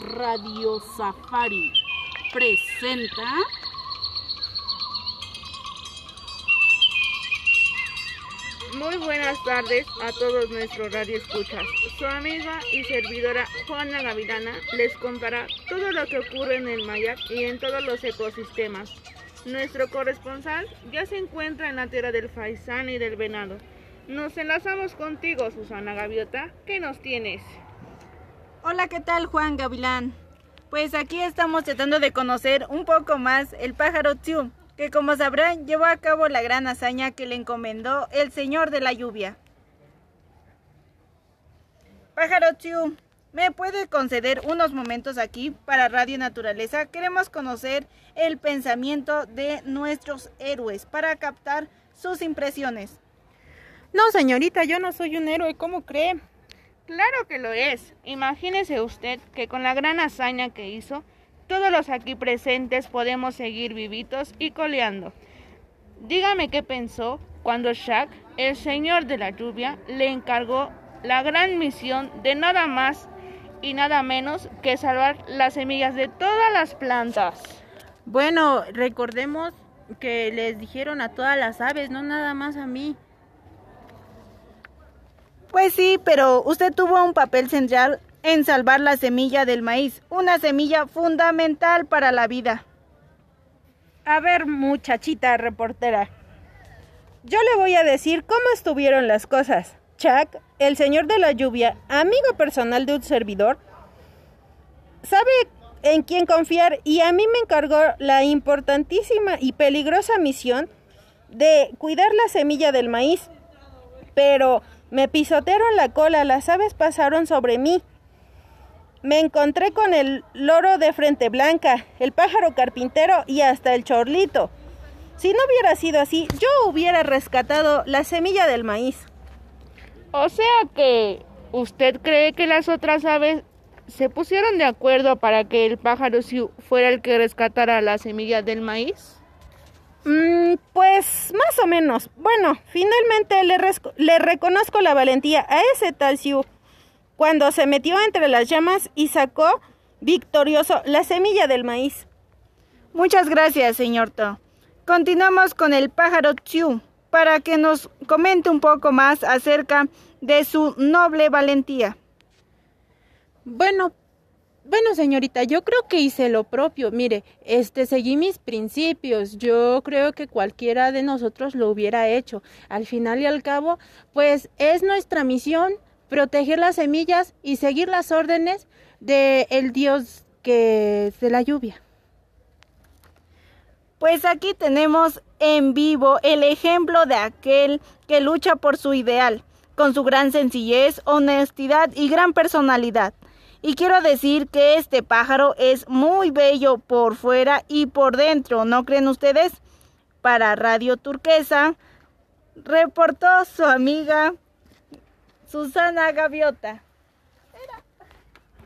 Radio Safari presenta Muy buenas tardes a todos nuestros radioescuchas. Su amiga y servidora Juana Gavilana les contará todo lo que ocurre en el Mayac y en todos los ecosistemas. Nuestro corresponsal ya se encuentra en la tierra del faisán y del venado. Nos enlazamos contigo, Susana Gaviota. ¿Qué nos tienes? Hola, ¿qué tal, Juan Gavilán? Pues aquí estamos tratando de conocer un poco más el pájaro Tiu, que como sabrán llevó a cabo la gran hazaña que le encomendó el Señor de la Lluvia. Pájaro Tiu, ¿me puede conceder unos momentos aquí para Radio Naturaleza? Queremos conocer el pensamiento de nuestros héroes para captar sus impresiones. No, señorita, yo no soy un héroe, ¿cómo cree? Claro que lo es. Imagínese usted que con la gran hazaña que hizo, todos los aquí presentes podemos seguir vivitos y coleando. Dígame qué pensó cuando Shaq, el señor de la lluvia, le encargó la gran misión de nada más y nada menos que salvar las semillas de todas las plantas. Bueno, recordemos que les dijeron a todas las aves, no nada más a mí. Pues sí, pero usted tuvo un papel central en salvar la semilla del maíz, una semilla fundamental para la vida. A ver, muchachita reportera, yo le voy a decir cómo estuvieron las cosas. Chuck, el señor de la lluvia, amigo personal de un servidor, sabe en quién confiar y a mí me encargó la importantísima y peligrosa misión de cuidar la semilla del maíz. Pero me pisotearon la cola, las aves pasaron sobre mí. Me encontré con el loro de frente blanca, el pájaro carpintero y hasta el chorlito. Si no hubiera sido así, yo hubiera rescatado la semilla del maíz. O sea que usted cree que las otras aves se pusieron de acuerdo para que el pájaro fuera el que rescatara la semilla del maíz. Más o menos. Bueno, finalmente le, le, reconozco la valentía a ese tal Siu cuando se metió entre las llamas y sacó victorioso la semilla del maíz. Muchas gracias, señor To. Continuamos con el pájaro Tiu para que nos comente un poco más acerca de su noble valentía. Bueno, bueno, señorita, yo creo que hice lo propio. Mire, este seguí mis principios. Yo creo que cualquiera de nosotros lo hubiera hecho. Al final y al cabo, pues es nuestra misión proteger las semillas y seguir las órdenes de el Dios que es de la lluvia. Pues aquí tenemos en vivo el ejemplo de aquel que lucha por su ideal, con su gran sencillez, honestidad y gran personalidad. Y quiero decir que este pájaro es muy bello por fuera y por dentro, ¿no creen ustedes? Para Radio Turquesa, reportó su amiga Susana Gaviota.